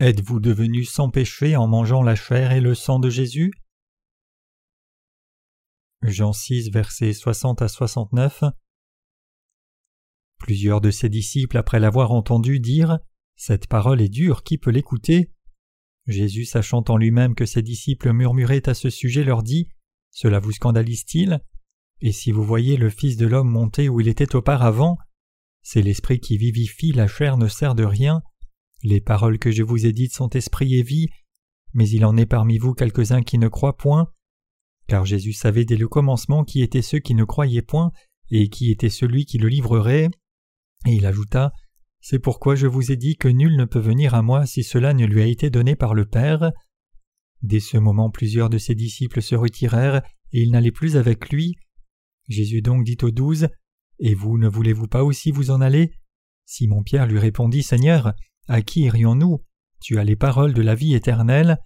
Êtes-vous devenu sans péché en mangeant la chair et le sang de Jésus? Jean 6, versets 60 à 69. Plusieurs de ses disciples, après l'avoir entendu, dire Cette parole est dure, qui peut l'écouter? Jésus, sachant en lui-même que ses disciples murmuraient à ce sujet, leur dit Cela vous scandalise-t-il? Et si vous voyez le Fils de l'homme monter où il était auparavant, c'est l'esprit qui vivifie, la chair ne sert de rien. Les paroles que je vous ai dites sont esprit et vie, mais il en est parmi vous quelques-uns qui ne croient point. Car Jésus savait dès le commencement qui étaient ceux qui ne croyaient point et qui était celui qui le livrerait. Et il ajouta C'est pourquoi je vous ai dit que nul ne peut venir à moi si cela ne lui a été donné par le Père. Dès ce moment, plusieurs de ses disciples se retirèrent et ils n'allaient plus avec lui. Jésus donc dit aux douze Et vous, ne voulez-vous pas aussi vous en aller? Simon-Pierre lui répondit Seigneur, à qui irions-nous? Tu as les paroles de la vie éternelle,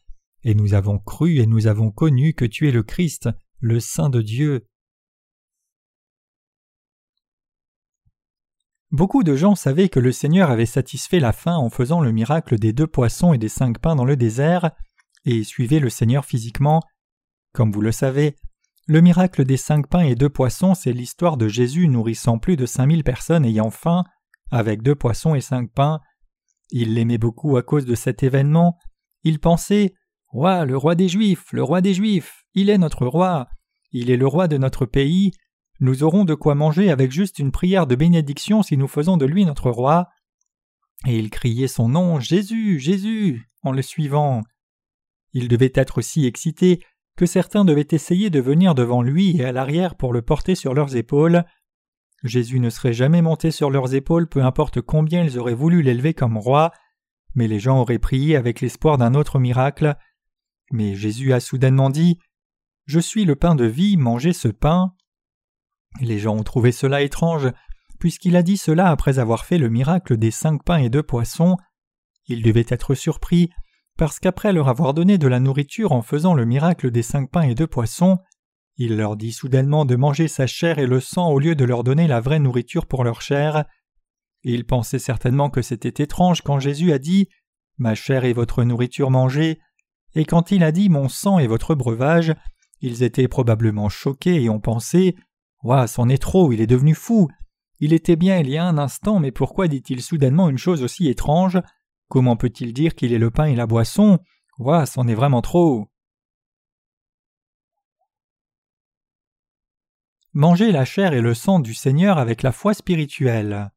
et nous avons cru et nous avons connu que tu es le Christ, le Saint de Dieu. Beaucoup de gens savaient que le Seigneur avait satisfait la faim en faisant le miracle des deux poissons et des cinq pains dans le désert, et suivaient le Seigneur physiquement. Comme vous le savez, le miracle des cinq pains et deux poissons, c'est l'histoire de Jésus nourrissant plus de cinq mille personnes ayant faim, avec deux poissons et cinq pains, il l'aimait beaucoup à cause de cet événement. Il pensait Roi, le roi des Juifs, le roi des Juifs, il est notre roi, il est le roi de notre pays, nous aurons de quoi manger avec juste une prière de bénédiction si nous faisons de lui notre roi. Et il criait son nom Jésus, Jésus, en le suivant. Il devait être si excité que certains devaient essayer de venir devant lui et à l'arrière pour le porter sur leurs épaules. Jésus ne serait jamais monté sur leurs épaules peu importe combien ils auraient voulu l'élever comme roi, mais les gens auraient prié avec l'espoir d'un autre miracle. Mais Jésus a soudainement dit Je suis le pain de vie, mangez ce pain. Les gens ont trouvé cela étrange, puisqu'il a dit cela après avoir fait le miracle des cinq pains et deux poissons. Ils devaient être surpris, parce qu'après leur avoir donné de la nourriture en faisant le miracle des cinq pains et deux poissons, il leur dit soudainement de manger sa chair et le sang au lieu de leur donner la vraie nourriture pour leur chair. Ils pensaient certainement que c'était étrange quand Jésus a dit Ma chair est votre nourriture mangée, et quand il a dit Mon sang est votre breuvage, ils étaient probablement choqués et ont pensé Ouah, c'en est trop, il est devenu fou. Il était bien il y a un instant, mais pourquoi dit-il soudainement une chose aussi étrange? Comment peut-il dire qu'il est le pain et la boisson? Ouah, c'en est vraiment trop. Manger la chair et le sang du Seigneur avec la foi spirituelle.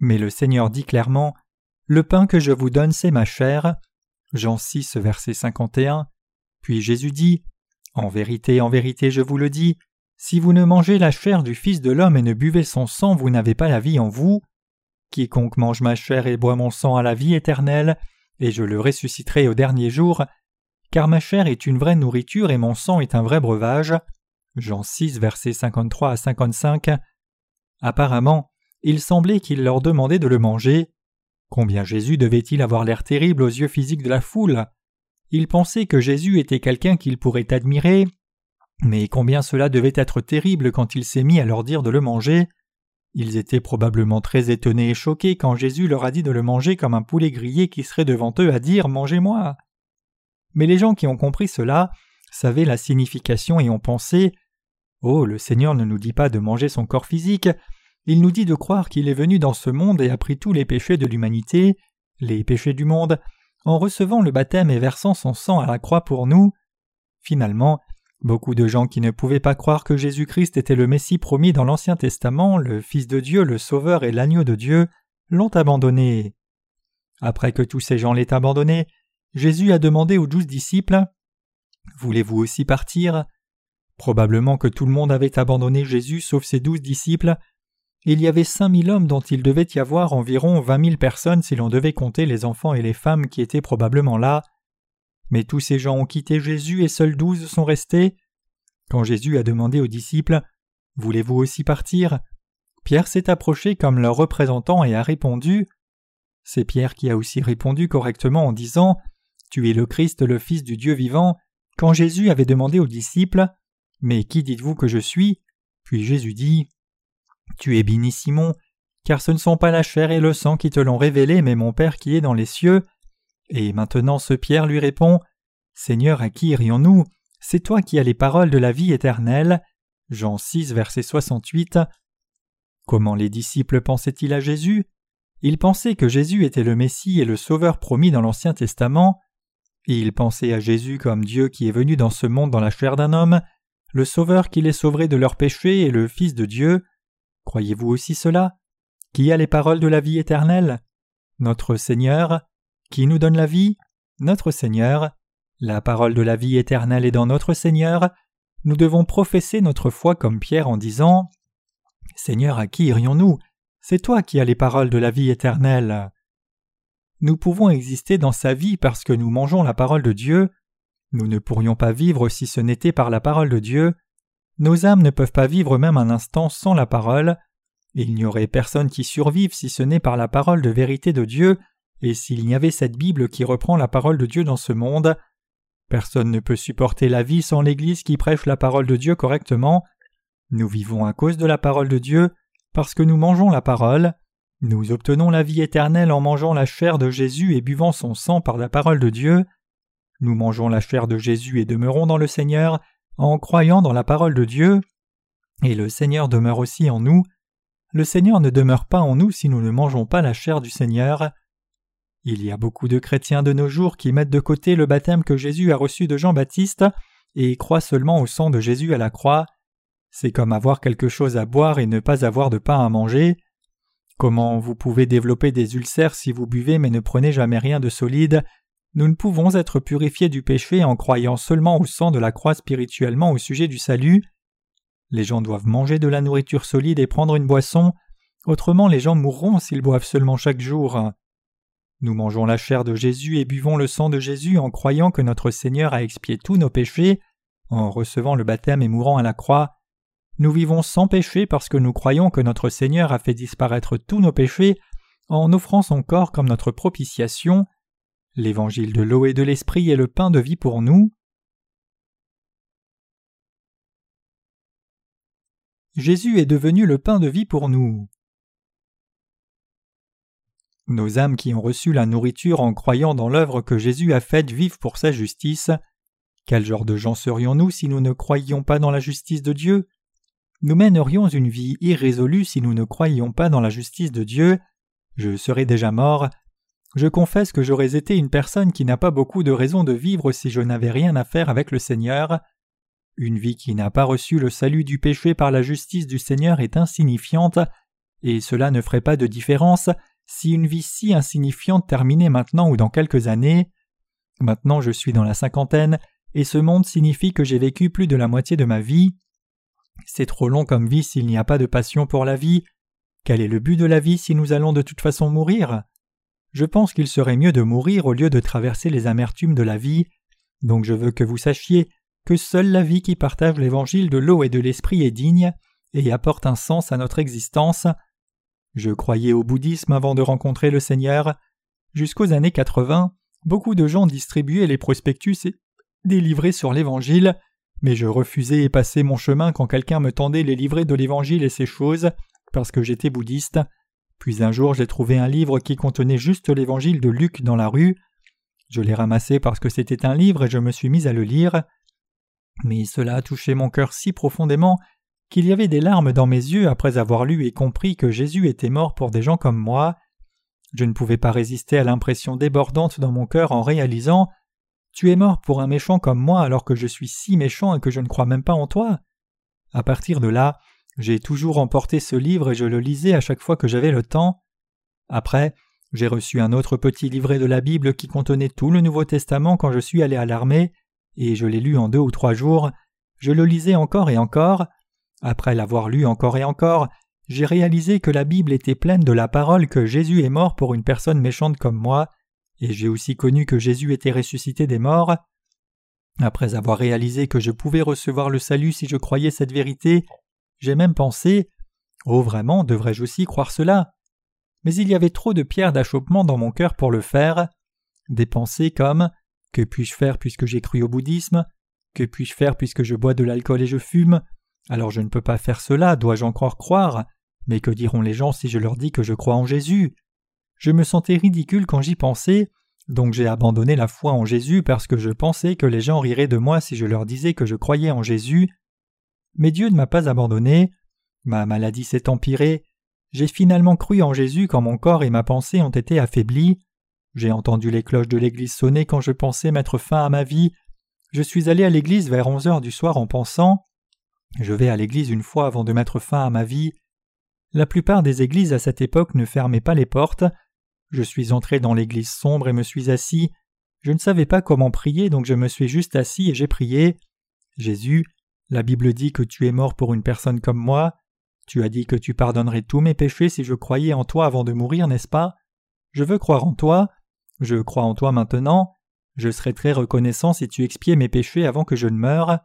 Mais le Seigneur dit clairement Le pain que je vous donne, c'est ma chair. Jean 6, verset 51. Puis Jésus dit En vérité, en vérité, je vous le dis, si vous ne mangez la chair du Fils de l'homme et ne buvez son sang, vous n'avez pas la vie en vous. Quiconque mange ma chair et boit mon sang a la vie éternelle, et je le ressusciterai au dernier jour car ma chair est une vraie nourriture et mon sang est un vrai breuvage. Jean 6, versets 53 à 55. Apparemment, il semblait qu'il leur demandait de le manger. Combien Jésus devait-il avoir l'air terrible aux yeux physiques de la foule? Ils pensaient que Jésus était quelqu'un qu'ils pourraient admirer, mais combien cela devait être terrible quand il s'est mis à leur dire de le manger. Ils étaient probablement très étonnés et choqués quand Jésus leur a dit de le manger comme un poulet grillé qui serait devant eux à dire Mangez-moi. Mais les gens qui ont compris cela savaient la signification et ont pensé Oh, le Seigneur ne nous dit pas de manger son corps physique, il nous dit de croire qu'il est venu dans ce monde et a pris tous les péchés de l'humanité, les péchés du monde, en recevant le baptême et versant son sang à la croix pour nous. Finalement, beaucoup de gens qui ne pouvaient pas croire que Jésus-Christ était le Messie promis dans l'Ancien Testament, le Fils de Dieu, le Sauveur et l'agneau de Dieu, l'ont abandonné. Après que tous ces gens l'aient abandonné, Jésus a demandé aux douze disciples Voulez-vous aussi partir? Probablement que tout le monde avait abandonné Jésus sauf ses douze disciples. Il y avait cinq mille hommes dont il devait y avoir environ vingt mille personnes si l'on devait compter les enfants et les femmes qui étaient probablement là. Mais tous ces gens ont quitté Jésus et seuls douze sont restés. Quand Jésus a demandé aux disciples Voulez-vous aussi partir? Pierre s'est approché comme leur représentant et a répondu. C'est Pierre qui a aussi répondu correctement en disant tu es le Christ, le Fils du Dieu vivant, quand Jésus avait demandé aux disciples Mais qui dites-vous que je suis? Puis Jésus dit Tu es béni Simon, car ce ne sont pas la chair et le sang qui te l'ont révélé, mais mon Père qui est dans les cieux. Et maintenant ce Pierre lui répond Seigneur, à qui irions-nous? C'est toi qui as les paroles de la vie éternelle. Jean 6, verset 68. Comment les disciples pensaient-ils à Jésus? Ils pensaient que Jésus était le Messie et le Sauveur promis dans l'Ancien Testament. Ils pensaient à Jésus comme Dieu qui est venu dans ce monde dans la chair d'un homme, le Sauveur qui les sauverait de leurs péchés et le Fils de Dieu. Croyez-vous aussi cela? Qui a les paroles de la vie éternelle? Notre Seigneur. Qui nous donne la vie? Notre Seigneur. La parole de la vie éternelle est dans notre Seigneur. Nous devons professer notre foi comme Pierre en disant Seigneur, à qui irions-nous? C'est toi qui as les paroles de la vie éternelle. Nous pouvons exister dans sa vie parce que nous mangeons la parole de Dieu. Nous ne pourrions pas vivre si ce n'était par la parole de Dieu. Nos âmes ne peuvent pas vivre même un instant sans la parole. Il n'y aurait personne qui survive si ce n'est par la parole de vérité de Dieu, et s'il n'y avait cette Bible qui reprend la parole de Dieu dans ce monde. Personne ne peut supporter la vie sans l'Église qui prêche la parole de Dieu correctement. Nous vivons à cause de la parole de Dieu, parce que nous mangeons la parole. Nous obtenons la vie éternelle en mangeant la chair de Jésus et buvant son sang par la parole de Dieu. Nous mangeons la chair de Jésus et demeurons dans le Seigneur en croyant dans la parole de Dieu, et le Seigneur demeure aussi en nous. Le Seigneur ne demeure pas en nous si nous ne mangeons pas la chair du Seigneur. Il y a beaucoup de chrétiens de nos jours qui mettent de côté le baptême que Jésus a reçu de Jean-Baptiste et croient seulement au sang de Jésus à la croix. C'est comme avoir quelque chose à boire et ne pas avoir de pain à manger. Comment vous pouvez développer des ulcères si vous buvez mais ne prenez jamais rien de solide? Nous ne pouvons être purifiés du péché en croyant seulement au sang de la croix spirituellement au sujet du salut. Les gens doivent manger de la nourriture solide et prendre une boisson, autrement les gens mourront s'ils boivent seulement chaque jour. Nous mangeons la chair de Jésus et buvons le sang de Jésus en croyant que notre Seigneur a expié tous nos péchés, en recevant le baptême et mourant à la croix. Nous vivons sans péché parce que nous croyons que notre Seigneur a fait disparaître tous nos péchés en offrant son corps comme notre propitiation. L'évangile de l'eau et de l'esprit est le pain de vie pour nous. Jésus est devenu le pain de vie pour nous. Nos âmes qui ont reçu la nourriture en croyant dans l'œuvre que Jésus a faite vivent pour sa justice. Quel genre de gens serions-nous si nous ne croyions pas dans la justice de Dieu? Nous mènerions une vie irrésolue si nous ne croyions pas dans la justice de Dieu. Je serais déjà mort, je confesse que j'aurais été une personne qui n'a pas beaucoup de raisons de vivre si je n'avais rien à faire avec le Seigneur. Une vie qui n'a pas reçu le salut du péché par la justice du Seigneur est insignifiante, et cela ne ferait pas de différence si une vie si insignifiante terminait maintenant ou dans quelques années. Maintenant je suis dans la cinquantaine, et ce monde signifie que j'ai vécu plus de la moitié de ma vie. C'est trop long comme vie s'il n'y a pas de passion pour la vie. Quel est le but de la vie si nous allons de toute façon mourir? Je pense qu'il serait mieux de mourir au lieu de traverser les amertumes de la vie, donc je veux que vous sachiez que seule la vie qui partage l'évangile de l'eau et de l'esprit est digne et apporte un sens à notre existence. Je croyais au bouddhisme avant de rencontrer le Seigneur. Jusqu'aux années 80, beaucoup de gens distribuaient les prospectus et des livrets sur l'évangile, mais je refusais et passais mon chemin quand quelqu'un me tendait les livrets de l'évangile et ces choses, parce que j'étais bouddhiste. Puis un jour j'ai trouvé un livre qui contenait juste l'évangile de Luc dans la rue. Je l'ai ramassé parce que c'était un livre et je me suis mis à le lire. Mais cela a touché mon cœur si profondément qu'il y avait des larmes dans mes yeux après avoir lu et compris que Jésus était mort pour des gens comme moi. Je ne pouvais pas résister à l'impression débordante dans mon cœur en réalisant Tu es mort pour un méchant comme moi alors que je suis si méchant et que je ne crois même pas en toi. À partir de là, j'ai toujours emporté ce livre et je le lisais à chaque fois que j'avais le temps. Après, j'ai reçu un autre petit livret de la Bible qui contenait tout le Nouveau Testament quand je suis allé à l'armée, et je l'ai lu en deux ou trois jours. Je le lisais encore et encore. Après l'avoir lu encore et encore, j'ai réalisé que la Bible était pleine de la parole que Jésus est mort pour une personne méchante comme moi, et j'ai aussi connu que Jésus était ressuscité des morts. Après avoir réalisé que je pouvais recevoir le salut si je croyais cette vérité, j'ai même pensé Oh, vraiment, devrais-je aussi croire cela? Mais il y avait trop de pierres d'achoppement dans mon cœur pour le faire. Des pensées comme Que puis-je faire puisque j'ai cru au bouddhisme? Que puis-je faire puisque je bois de l'alcool et je fume? Alors je ne peux pas faire cela, dois-je encore croire? Mais que diront les gens si je leur dis que je crois en Jésus? Je me sentais ridicule quand j'y pensais, donc j'ai abandonné la foi en Jésus parce que je pensais que les gens riraient de moi si je leur disais que je croyais en Jésus. Mais Dieu ne m'a pas abandonné, ma maladie s'est empirée, j'ai finalement cru en Jésus quand mon corps et ma pensée ont été affaiblis, j'ai entendu les cloches de l'église sonner quand je pensais mettre fin à ma vie, je suis allé à l'église vers onze heures du soir en pensant Je vais à l'église une fois avant de mettre fin à ma vie. La plupart des églises à cette époque ne fermaient pas les portes. Je suis entré dans l'église sombre et me suis assis. Je ne savais pas comment prier, donc je me suis juste assis et j'ai prié. Jésus, la Bible dit que tu es mort pour une personne comme moi. Tu as dit que tu pardonnerais tous mes péchés si je croyais en toi avant de mourir, n'est-ce pas? Je veux croire en toi. Je crois en toi maintenant. Je serais très reconnaissant si tu expiais mes péchés avant que je ne meure.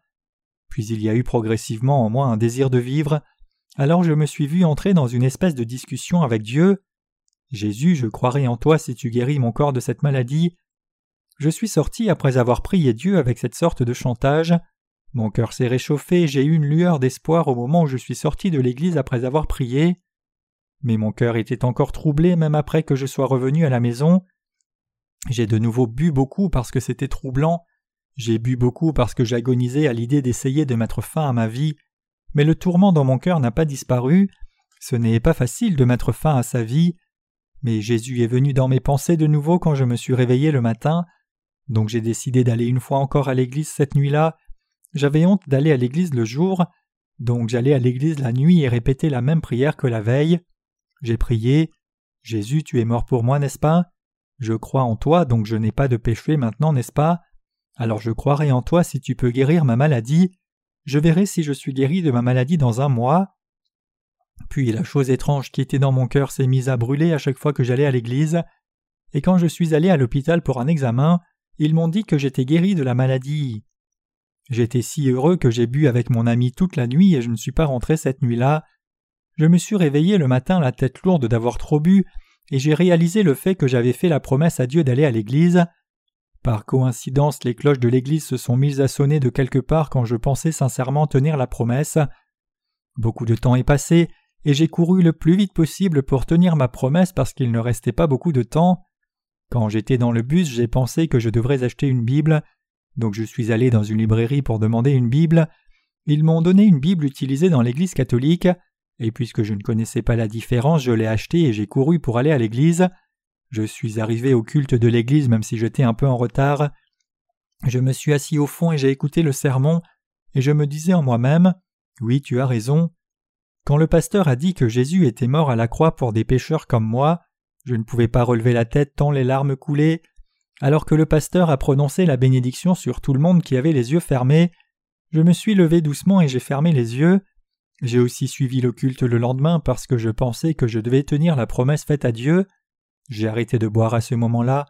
Puis il y a eu progressivement en moi un désir de vivre. Alors je me suis vu entrer dans une espèce de discussion avec Dieu. Jésus, je croirai en toi si tu guéris mon corps de cette maladie. Je suis sorti après avoir prié Dieu avec cette sorte de chantage. Mon cœur s'est réchauffé, j'ai eu une lueur d'espoir au moment où je suis sorti de l'église après avoir prié. Mais mon cœur était encore troublé même après que je sois revenu à la maison. J'ai de nouveau bu beaucoup parce que c'était troublant, j'ai bu beaucoup parce que j'agonisais à l'idée d'essayer de mettre fin à ma vie, mais le tourment dans mon cœur n'a pas disparu, ce n'est pas facile de mettre fin à sa vie, mais Jésus est venu dans mes pensées de nouveau quand je me suis réveillé le matin, donc j'ai décidé d'aller une fois encore à l'église cette nuit-là, j'avais honte d'aller à l'église le jour, donc j'allais à l'église la nuit et répéter la même prière que la veille. J'ai prié Jésus, tu es mort pour moi, n'est-ce pas? Je crois en toi, donc je n'ai pas de péché maintenant, n'est-ce pas? Alors je croirai en toi si tu peux guérir ma maladie. Je verrai si je suis guéri de ma maladie dans un mois. Puis la chose étrange qui était dans mon cœur s'est mise à brûler à chaque fois que j'allais à l'église, et quand je suis allé à l'hôpital pour un examen, ils m'ont dit que j'étais guéri de la maladie. J'étais si heureux que j'ai bu avec mon ami toute la nuit et je ne suis pas rentré cette nuit-là. Je me suis réveillé le matin la tête lourde d'avoir trop bu et j'ai réalisé le fait que j'avais fait la promesse à Dieu d'aller à l'église. Par coïncidence, les cloches de l'église se sont mises à sonner de quelque part quand je pensais sincèrement tenir la promesse. Beaucoup de temps est passé, et j'ai couru le plus vite possible pour tenir ma promesse parce qu'il ne restait pas beaucoup de temps. Quand j'étais dans le bus, j'ai pensé que je devrais acheter une Bible, donc je suis allé dans une librairie pour demander une Bible. Ils m'ont donné une Bible utilisée dans l'Église catholique, et puisque je ne connaissais pas la différence, je l'ai acheté et j'ai couru pour aller à l'église. Je suis arrivé au culte de l'église même si j'étais un peu en retard. Je me suis assis au fond et j'ai écouté le sermon, et je me disais en moi-même Oui, tu as raison. Quand le pasteur a dit que Jésus était mort à la croix pour des pécheurs comme moi, je ne pouvais pas relever la tête tant les larmes coulaient. Alors que le pasteur a prononcé la bénédiction sur tout le monde qui avait les yeux fermés, je me suis levé doucement et j'ai fermé les yeux. J'ai aussi suivi le culte le lendemain parce que je pensais que je devais tenir la promesse faite à Dieu. J'ai arrêté de boire à ce moment-là.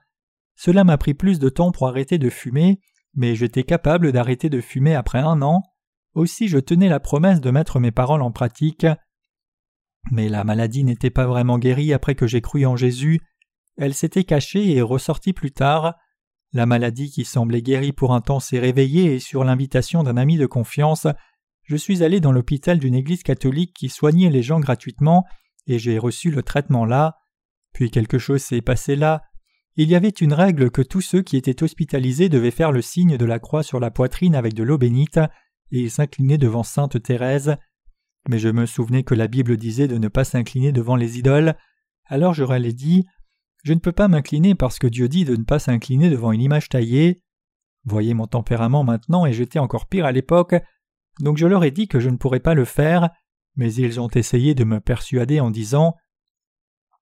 Cela m'a pris plus de temps pour arrêter de fumer, mais j'étais capable d'arrêter de fumer après un an. Aussi je tenais la promesse de mettre mes paroles en pratique. Mais la maladie n'était pas vraiment guérie après que j'ai cru en Jésus. Elle s'était cachée et ressortie plus tard. La maladie qui semblait guérie pour un temps s'est réveillée et sur l'invitation d'un ami de confiance, je suis allé dans l'hôpital d'une église catholique qui soignait les gens gratuitement et j'ai reçu le traitement là. Puis quelque chose s'est passé là. Il y avait une règle que tous ceux qui étaient hospitalisés devaient faire le signe de la croix sur la poitrine avec de l'eau bénite et s'incliner devant sainte Thérèse. Mais je me souvenais que la Bible disait de ne pas s'incliner devant les idoles. Alors ai dit Je ne peux pas m'incliner parce que Dieu dit de ne pas s'incliner devant une image taillée. Voyez mon tempérament maintenant et j'étais encore pire à l'époque. Donc je leur ai dit que je ne pourrais pas le faire, mais ils ont essayé de me persuader en disant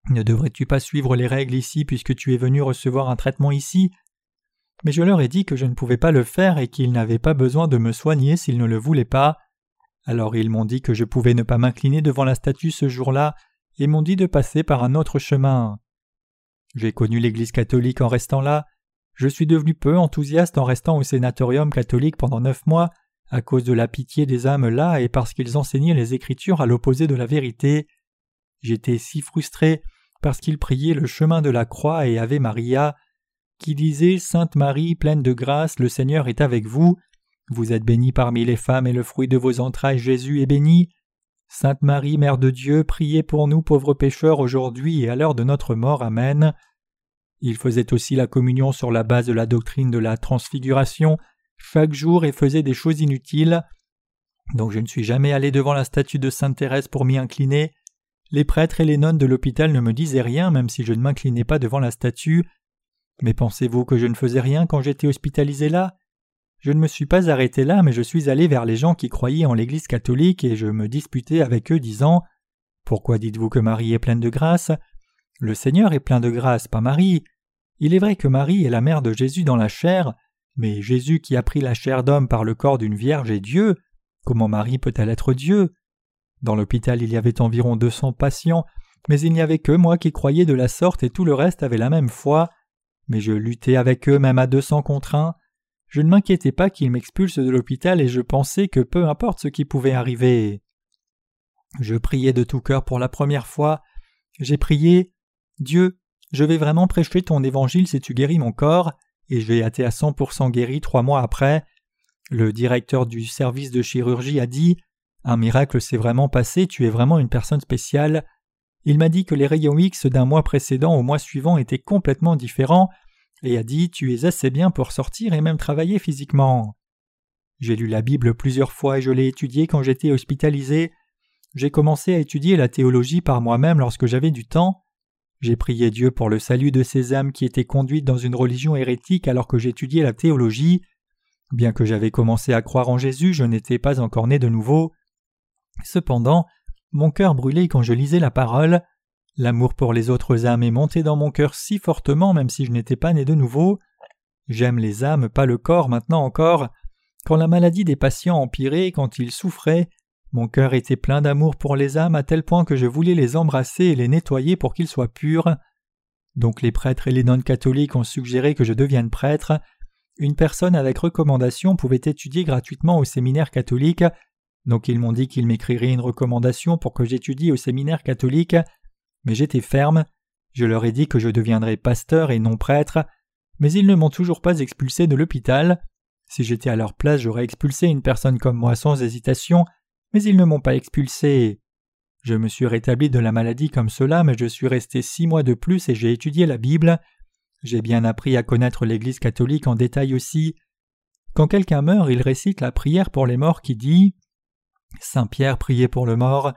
Ne devrais-tu pas suivre les règles ici puisque tu es venu recevoir un traitement ici? Mais je leur ai dit que je ne pouvais pas le faire et qu'ils n'avaient pas besoin de me soigner s'ils ne le voulaient pas. Alors ils m'ont dit que je pouvais ne pas m'incliner devant la statue ce jour-là et m'ont dit de passer par un autre chemin. J'ai connu l'Église catholique en restant là. Je suis devenu peu enthousiaste en restant au sénatorium catholique pendant neuf mois à cause de la pitié des âmes là et parce qu'ils enseignaient les Écritures à l'opposé de la vérité. J'étais si frustré parce qu'ils priaient le chemin de la croix et Ave Maria, qui disait Sainte Marie, pleine de grâce, le Seigneur est avec vous. Vous êtes bénie parmi les femmes et le fruit de vos entrailles Jésus est béni. Sainte Marie, Mère de Dieu, priez pour nous pauvres pécheurs aujourd'hui et à l'heure de notre mort. Amen. Il faisait aussi la communion sur la base de la doctrine de la transfiguration chaque jour et faisait des choses inutiles. Donc je ne suis jamais allé devant la statue de Sainte Thérèse pour m'y incliner. Les prêtres et les nonnes de l'hôpital ne me disaient rien même si je ne m'inclinais pas devant la statue. Mais pensez-vous que je ne faisais rien quand j'étais hospitalisé là? Je ne me suis pas arrêté là, mais je suis allé vers les gens qui croyaient en l'Église catholique et je me disputais avec eux disant Pourquoi dites-vous que Marie est pleine de grâce? Le Seigneur est plein de grâce, pas Marie. Il est vrai que Marie est la mère de Jésus dans la chair, mais Jésus qui a pris la chair d'homme par le corps d'une vierge est Dieu. Comment Marie peut-elle être Dieu? Dans l'hôpital il y avait environ deux cents patients, mais il n'y avait que moi qui croyais de la sorte et tout le reste avait la même foi. Mais je luttais avec eux même à deux cents contre un. Je ne m'inquiétais pas qu'ils m'expulsent de l'hôpital et je pensais que peu importe ce qui pouvait arriver. Je priais de tout cœur pour la première fois. J'ai prié Dieu, je vais vraiment prêcher ton évangile si tu guéris mon corps, et je vais été à 100% guéri trois mois après. Le directeur du service de chirurgie a dit Un miracle s'est vraiment passé, tu es vraiment une personne spéciale. Il m'a dit que les rayons X d'un mois précédent au mois suivant étaient complètement différents et a dit Tu es assez bien pour sortir et même travailler physiquement. J'ai lu la Bible plusieurs fois et je l'ai étudiée quand j'étais hospitalisé. J'ai commencé à étudier la théologie par moi-même lorsque j'avais du temps. J'ai prié Dieu pour le salut de ces âmes qui étaient conduites dans une religion hérétique alors que j'étudiais la théologie. Bien que j'avais commencé à croire en Jésus, je n'étais pas encore né de nouveau. Cependant, mon cœur brûlait quand je lisais la parole. L'amour pour les autres âmes est monté dans mon cœur si fortement même si je n'étais pas né de nouveau. J'aime les âmes, pas le corps maintenant encore. Quand la maladie des patients empirait, quand ils souffraient, mon cœur était plein d'amour pour les âmes à tel point que je voulais les embrasser et les nettoyer pour qu'ils soient purs. Donc les prêtres et les nonnes catholiques ont suggéré que je devienne prêtre. Une personne avec recommandation pouvait étudier gratuitement au séminaire catholique donc ils m'ont dit qu'ils m'écriraient une recommandation pour que j'étudie au séminaire catholique, mais j'étais ferme, je leur ai dit que je deviendrais pasteur et non prêtre, mais ils ne m'ont toujours pas expulsé de l'hôpital. Si j'étais à leur place, j'aurais expulsé une personne comme moi sans hésitation, mais ils ne m'ont pas expulsé. Je me suis rétabli de la maladie comme cela, mais je suis resté six mois de plus et j'ai étudié la Bible. J'ai bien appris à connaître l'Église catholique en détail aussi. Quand quelqu'un meurt, il récite la prière pour les morts qui dit Saint Pierre priait pour le mort,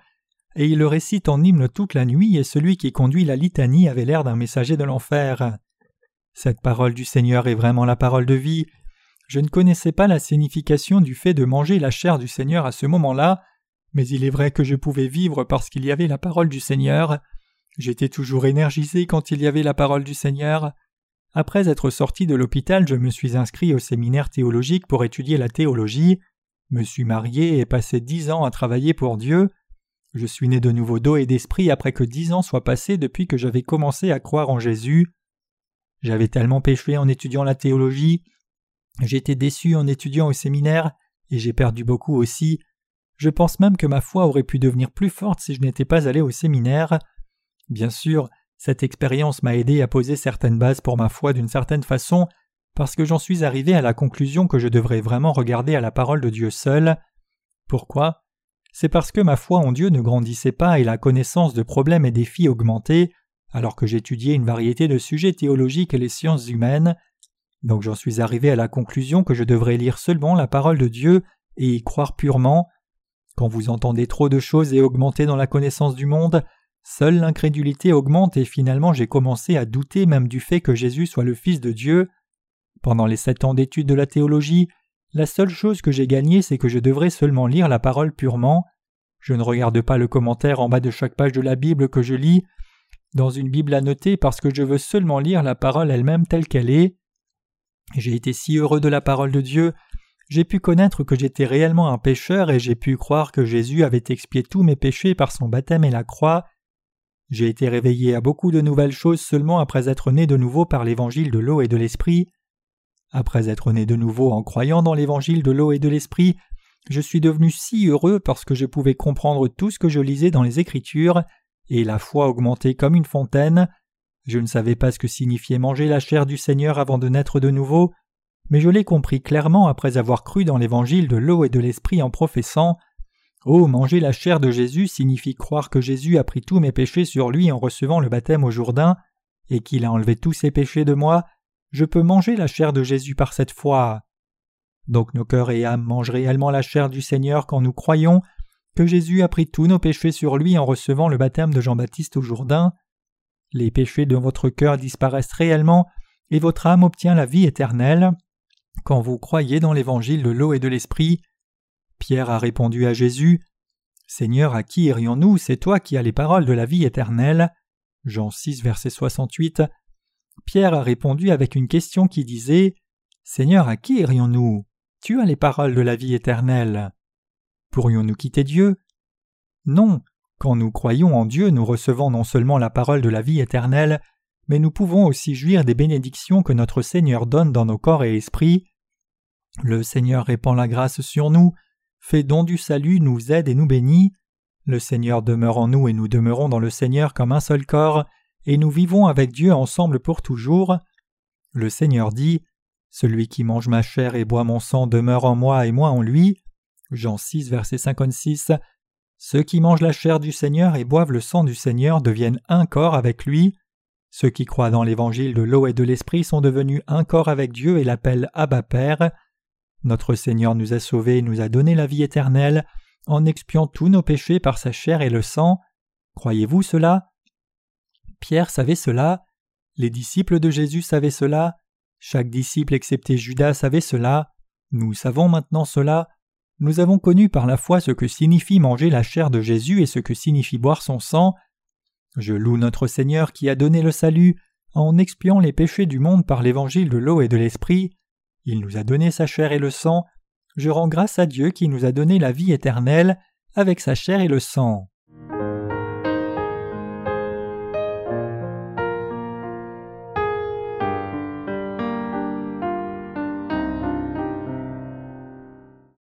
et il le récite en hymne toute la nuit, et celui qui conduit la litanie avait l'air d'un messager de l'enfer. Cette parole du Seigneur est vraiment la parole de vie. Je ne connaissais pas la signification du fait de manger la chair du Seigneur à ce moment-là, mais il est vrai que je pouvais vivre parce qu'il y avait la parole du Seigneur. J'étais toujours énergisé quand il y avait la parole du Seigneur. Après être sorti de l'hôpital, je me suis inscrit au séminaire théologique pour étudier la théologie me suis marié et passé dix ans à travailler pour Dieu. Je suis né de nouveau d'eau et d'esprit après que dix ans soient passés depuis que j'avais commencé à croire en Jésus. J'avais tellement péché en étudiant la théologie, j'étais déçu en étudiant au séminaire, et j'ai perdu beaucoup aussi. Je pense même que ma foi aurait pu devenir plus forte si je n'étais pas allé au séminaire. Bien sûr, cette expérience m'a aidé à poser certaines bases pour ma foi d'une certaine façon, parce que j'en suis arrivé à la conclusion que je devrais vraiment regarder à la parole de Dieu seul. Pourquoi? C'est parce que ma foi en Dieu ne grandissait pas et la connaissance de problèmes et défis augmentait, alors que j'étudiais une variété de sujets théologiques et les sciences humaines. Donc j'en suis arrivé à la conclusion que je devrais lire seulement la parole de Dieu et y croire purement. Quand vous entendez trop de choses et augmenter dans la connaissance du monde, seule l'incrédulité augmente et finalement j'ai commencé à douter même du fait que Jésus soit le Fils de Dieu. Pendant les sept ans d'études de la théologie, la seule chose que j'ai gagnée, c'est que je devrais seulement lire la parole purement. Je ne regarde pas le commentaire en bas de chaque page de la Bible que je lis dans une Bible annotée parce que je veux seulement lire la parole elle-même telle qu'elle est. J'ai été si heureux de la parole de Dieu, j'ai pu connaître que j'étais réellement un pécheur et j'ai pu croire que Jésus avait expié tous mes péchés par son baptême et la croix. J'ai été réveillé à beaucoup de nouvelles choses seulement après être né de nouveau par l'évangile de l'eau et de l'esprit. Après être né de nouveau en croyant dans l'évangile de l'eau et de l'esprit, je suis devenu si heureux parce que je pouvais comprendre tout ce que je lisais dans les Écritures, et la foi augmentait comme une fontaine. Je ne savais pas ce que signifiait manger la chair du Seigneur avant de naître de nouveau, mais je l'ai compris clairement après avoir cru dans l'évangile de l'eau et de l'esprit en professant Oh, manger la chair de Jésus signifie croire que Jésus a pris tous mes péchés sur lui en recevant le baptême au Jourdain, et qu'il a enlevé tous ses péchés de moi. Je peux manger la chair de Jésus par cette foi. Donc nos cœurs et âmes mangent réellement la chair du Seigneur quand nous croyons que Jésus a pris tous nos péchés sur lui en recevant le baptême de Jean-Baptiste au Jourdain. Les péchés de votre cœur disparaissent réellement et votre âme obtient la vie éternelle quand vous croyez dans l'évangile de l'eau et de l'esprit. Pierre a répondu à Jésus Seigneur, à qui irions-nous? C'est toi qui as les paroles de la vie éternelle. Jean 6, verset 68. Pierre a répondu avec une question qui disait Seigneur, à qui irions-nous? Tu as les paroles de la vie éternelle. Pourrions-nous quitter Dieu? Non. Quand nous croyons en Dieu, nous recevons non seulement la parole de la vie éternelle, mais nous pouvons aussi jouir des bénédictions que notre Seigneur donne dans nos corps et esprits. Le Seigneur répand la grâce sur nous, fait don du salut, nous aide et nous bénit. Le Seigneur demeure en nous et nous demeurons dans le Seigneur comme un seul corps, et nous vivons avec Dieu ensemble pour toujours. Le Seigneur dit Celui qui mange ma chair et boit mon sang demeure en moi et moi en lui. Jean 6, verset 56. Ceux qui mangent la chair du Seigneur et boivent le sang du Seigneur deviennent un corps avec lui. Ceux qui croient dans l'évangile de l'eau et de l'esprit sont devenus un corps avec Dieu et l'appellent Abba Père. Notre Seigneur nous a sauvés et nous a donné la vie éternelle en expiant tous nos péchés par sa chair et le sang. Croyez-vous cela? Pierre savait cela, les disciples de Jésus savaient cela, chaque disciple excepté Judas savait cela, nous savons maintenant cela, nous avons connu par la foi ce que signifie manger la chair de Jésus et ce que signifie boire son sang. Je loue notre Seigneur qui a donné le salut en expiant les péchés du monde par l'évangile de l'eau et de l'esprit. Il nous a donné sa chair et le sang. Je rends grâce à Dieu qui nous a donné la vie éternelle avec sa chair et le sang.